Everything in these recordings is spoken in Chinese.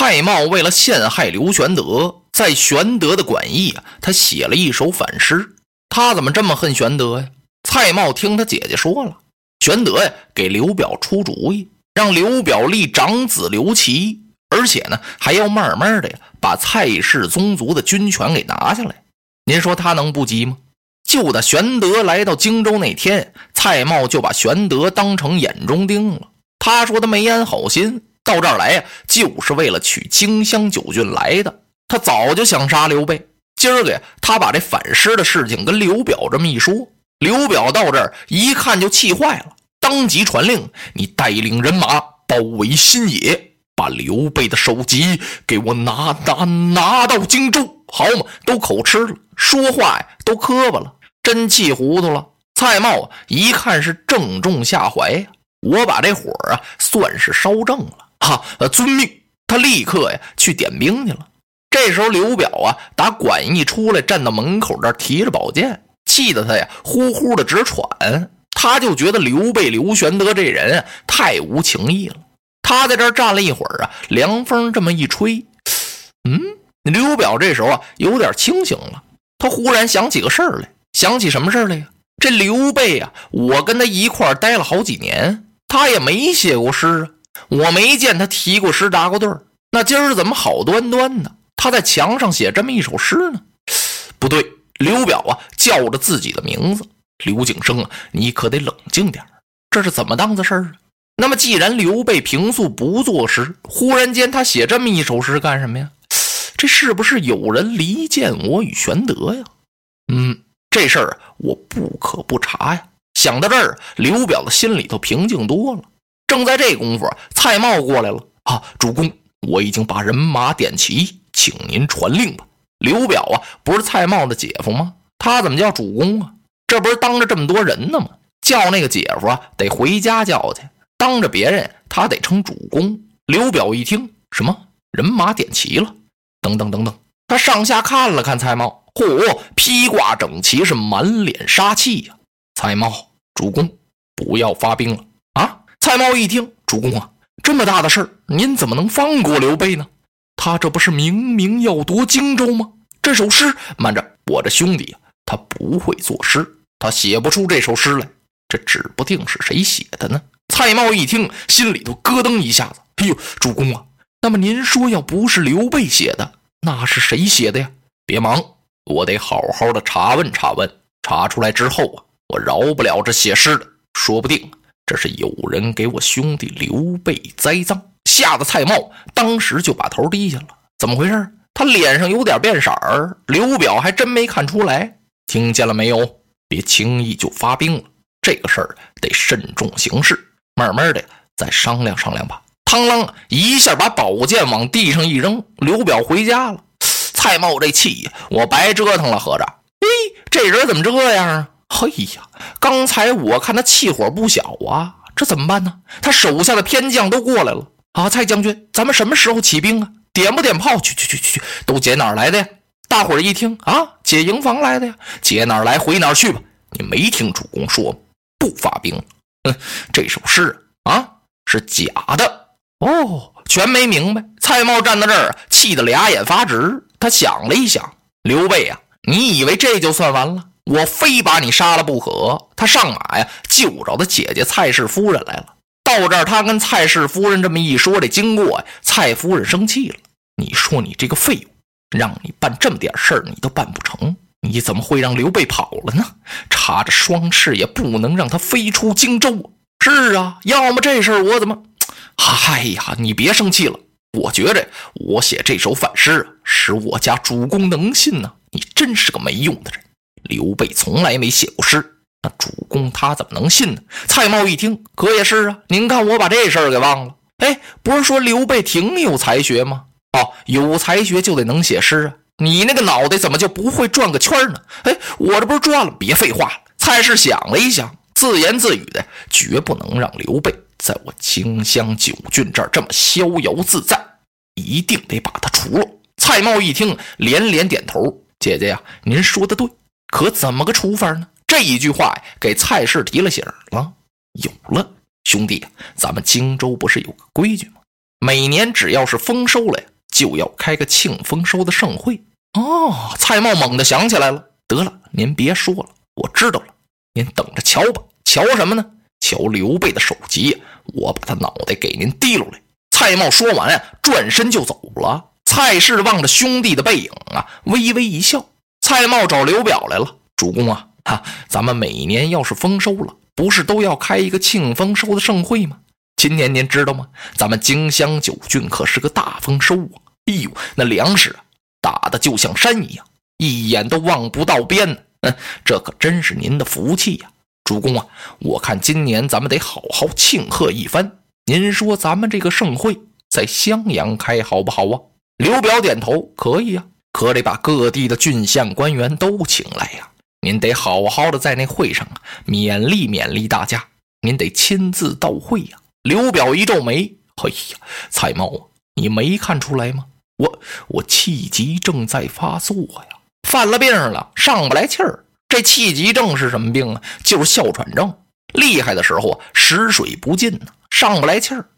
蔡瑁为了陷害刘玄德，在玄德的馆驿啊，他写了一首反诗。他怎么这么恨玄德呀？蔡瑁听他姐姐说了，玄德呀给刘表出主意，让刘表立长子刘琦，而且呢还要慢慢的呀把蔡氏宗族的军权给拿下来。您说他能不急吗？就在玄德来到荆州那天，蔡瑁就把玄德当成眼中钉了。他说他没安好心，到这儿来呀，就是为了取荆襄九郡来的。他早就想杀刘备。今儿个呀，他把这反诗的事情跟刘表这么一说，刘表到这儿一看就气坏了，当即传令：你带领人马包围新野，把刘备的首级给我拿拿拿到荆州，好嘛？都口吃了，说话呀都磕巴了。真气糊涂了，蔡瑁一看是正中下怀呀，我把这火啊算是烧正了哈！遵命，他立刻呀去点兵去了。这时候刘表啊打馆驿出来，站到门口这儿提着宝剑，气得他呀呼呼的直喘。他就觉得刘备刘玄德这人啊太无情义了。他在这儿站了一会儿啊，凉风这么一吹，嗯，刘表这时候啊有点清醒了，他忽然想起个事儿来。想起什么事来呀？这刘备呀，我跟他一块待了好几年，他也没写过诗啊，我没见他提过诗、答过对儿。那今儿怎么好端端的，他在墙上写这么一首诗呢？不对，刘表啊，叫着自己的名字，刘景生啊，你可得冷静点这是怎么档子事儿啊？那么既然刘备平素不作诗，忽然间他写这么一首诗干什么呀？这是不是有人离间我与玄德呀？嗯。这事儿我不可不查呀！想到这儿，刘表的心里头平静多了。正在这功夫，蔡瑁过来了啊！主公，我已经把人马点齐，请您传令吧。刘表啊，不是蔡瑁的姐夫吗？他怎么叫主公啊？这不是当着这么多人呢吗？叫那个姐夫啊，得回家叫去。当着别人，他得称主公。刘表一听，什么人马点齐了？等等等等，他上下看了看蔡瑁。嚯，披挂整齐，是满脸杀气呀！蔡瑁，主公，不要发兵了啊！蔡瑁一听，主公啊，这么大的事儿，您怎么能放过刘备呢？他这不是明明要夺荆州吗？这首诗，慢着，我这兄弟他不会作诗，他写不出这首诗来，这指不定是谁写的呢？蔡瑁一听，心里头咯噔一下子，哎呦，主公啊，那么您说，要不是刘备写的，那是谁写的呀？别忙。我得好好的查问查问，查出来之后啊，我饶不了这写诗的，说不定这是有人给我兄弟刘备栽赃。吓得蔡瑁当时就把头低下了。怎么回事？他脸上有点变色儿。刘表还真没看出来。听见了没有？别轻易就发兵了，这个事儿得慎重行事，慢慢的再商量商量吧。螳螂一下把宝剑往地上一扔，刘表回家了。蔡瑁这气呀，我白折腾了，合着。嘿，这人怎么这样啊？嘿呀，刚才我看他气火不小啊，这怎么办呢？他手下的偏将都过来了啊！蔡将军，咱们什么时候起兵啊？点不点炮？去去去去去，都解哪儿来的呀？大伙儿一听啊，解营房来的呀，解哪儿来回哪儿去吧。你没听主公说不发兵？哼，这首诗啊是假的哦，全没明白。蔡瑁站在这儿，气得俩眼发直。他想了一想，刘备啊，你以为这就算完了？我非把你杀了不可！他上马呀，就找他姐姐蔡氏夫人来了。到这儿，他跟蔡氏夫人这么一说这经过呀，蔡夫人生气了。你说你这个废物，让你办这么点事儿，你都办不成，你怎么会让刘备跑了呢？插着双翅也不能让他飞出荆州。是啊，要么这事儿我怎么……哎呀，你别生气了。我觉着我写这首反诗啊，使我家主公能信呢。你真是个没用的人。刘备从来没写过诗，那主公他怎么能信呢？蔡瑁一听，可也是啊。您看我把这事儿给忘了。哎，不是说刘备挺有才学吗？哦，有才学就得能写诗啊。你那个脑袋怎么就不会转个圈呢？哎，我这不是转了？别废话了。蔡氏想了一想，自言自语的：绝不能让刘备。在我荆襄九郡这儿这么逍遥自在，一定得把他除了。蔡瑁一听，连连点头：“姐姐呀，您说的对，可怎么个除法呢？”这一句话呀，给蔡氏提了醒了。有了，兄弟，咱们荆州不是有个规矩吗？每年只要是丰收了呀，就要开个庆丰收的盛会。哦，蔡瑁猛地想起来了。得了，您别说了，我知道了。您等着瞧吧，瞧什么呢？瞧刘备的首级，我把他脑袋给您提溜来。蔡瑁说完呀，转身就走了。蔡氏望着兄弟的背影啊，微微一笑。蔡瑁找刘表来了，主公啊，哈，咱们每年要是丰收了，不是都要开一个庆丰收的盛会吗？今年您知道吗？咱们荆襄九郡可是个大丰收啊！哎呦，那粮食啊，打的就像山一样，一眼都望不到边呢。嗯，这可真是您的福气呀，主公啊！我看今年咱们得好好庆贺一番。您说咱们这个盛会在襄阳开好不好啊？刘表点头，可以呀，可得把各地的郡县官员都请来呀。您得好好的在那会上啊，勉励勉励大家。您得亲自到会呀。刘表一皱眉，哎呀，蔡瑁啊，你没看出来吗？我我气急正在发作呀，犯了病了，上不来气儿。这气急症是什么病啊？就是哮喘症。厉害的时候啊，食水不进呢，上不来气儿。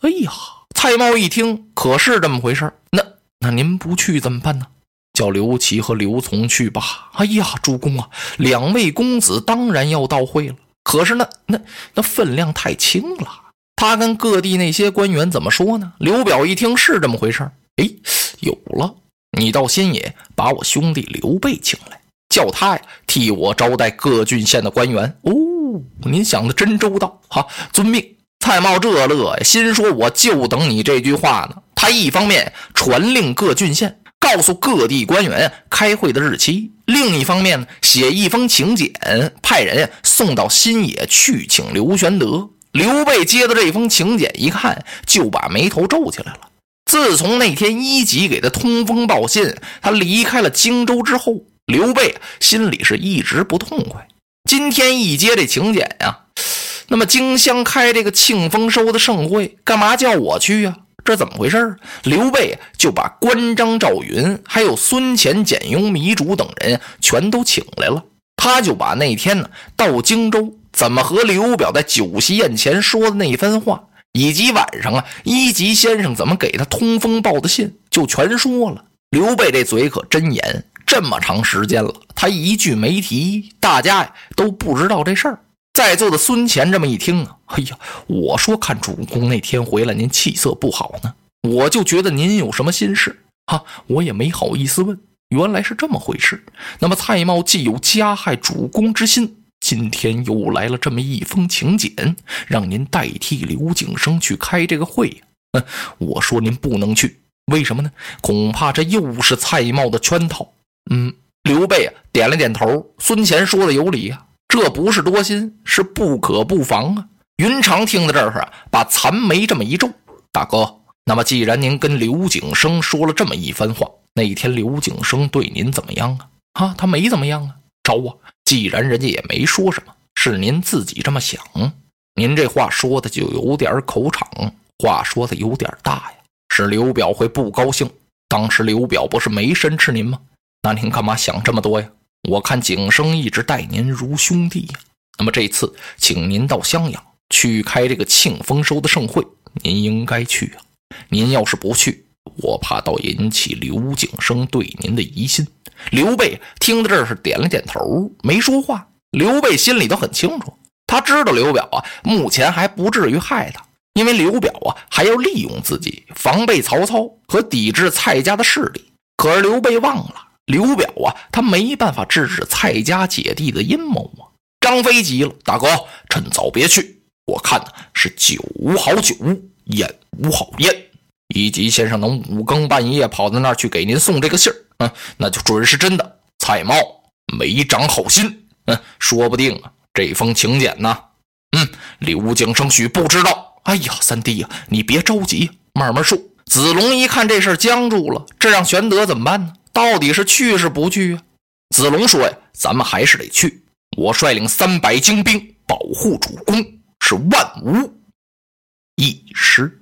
哎呀！蔡瑁一听，可是这么回事那那您不去怎么办呢？叫刘琦和刘琮去吧。哎呀，主公啊，两位公子当然要到会了。可是那那那分量太轻了。他跟各地那些官员怎么说呢？刘表一听是这么回事儿哎，有了，你到新野把我兄弟刘备请来，叫他呀替我招待各郡县的官员。哦，您想的真周到。好，遵命。蔡瑁这乐呀，心说我就等你这句话呢。他一方面传令各郡县，告诉各地官员开会的日期；另一方面呢，写一封请柬，派人送到新野去请刘玄德。刘备接到这封请柬一看，就把眉头皱起来了。自从那天一级给他通风报信，他离开了荆州之后，刘备心里是一直不痛快。今天一接这请柬呀。那么荆襄开这个庆丰收的盛会，干嘛叫我去呀？这怎么回事刘备就把关张赵云，还有孙乾、简雍、糜竺等人全都请来了。他就把那天呢到荆州怎么和刘表在酒席宴前说的那番话，以及晚上啊一级先生怎么给他通风报的信，就全说了。刘备这嘴可真严，这么长时间了，他一句没提，大家呀都不知道这事儿。在座的孙乾这么一听啊，哎呀，我说看主公那天回来，您气色不好呢，我就觉得您有什么心事啊，我也没好意思问，原来是这么回事。那么蔡瑁既有加害主公之心，今天又来了这么一封请柬，让您代替刘景升去开这个会。我说您不能去，为什么呢？恐怕这又是蔡瑁的圈套。嗯，刘备啊点了点头，孙乾说的有理呀。这不是多心，是不可不防啊！云长听到这儿啊，把残眉这么一皱：“大哥，那么既然您跟刘景升说了这么一番话，那一天刘景升对您怎么样啊？啊，他没怎么样啊，招啊！既然人家也没说什么，是您自己这么想，您这话说的就有点口场，话说的有点大呀，是刘表会不高兴。当时刘表不是没申斥您吗？那您干嘛想这么多呀？”我看景生一直待您如兄弟呀，那么这次请您到襄阳去开这个庆丰收的盛会，您应该去啊。您要是不去，我怕倒引起刘景生对您的疑心。刘备听到这儿是点了点头，没说话。刘备心里都很清楚，他知道刘表啊，目前还不至于害他，因为刘表啊还要利用自己防备曹操和抵制蔡家的势力。可是刘备忘了。刘表啊，他没办法制止蔡家姐弟的阴谋啊！张飞急了：“大哥，趁早别去，我看呢是酒无好酒，烟无好烟。一级先生能五更半夜跑到那儿去给您送这个信儿，嗯，那就准是真的。蔡瑁没长好心，嗯，说不定啊，这封请柬呢，嗯，刘景生许不知道。哎呀，三弟呀，你别着急，慢慢说。子龙一看这事僵住了，这让玄德怎么办呢？”到底是去是不去啊？子龙说呀，咱们还是得去。我率领三百精兵保护主公，是万无一失。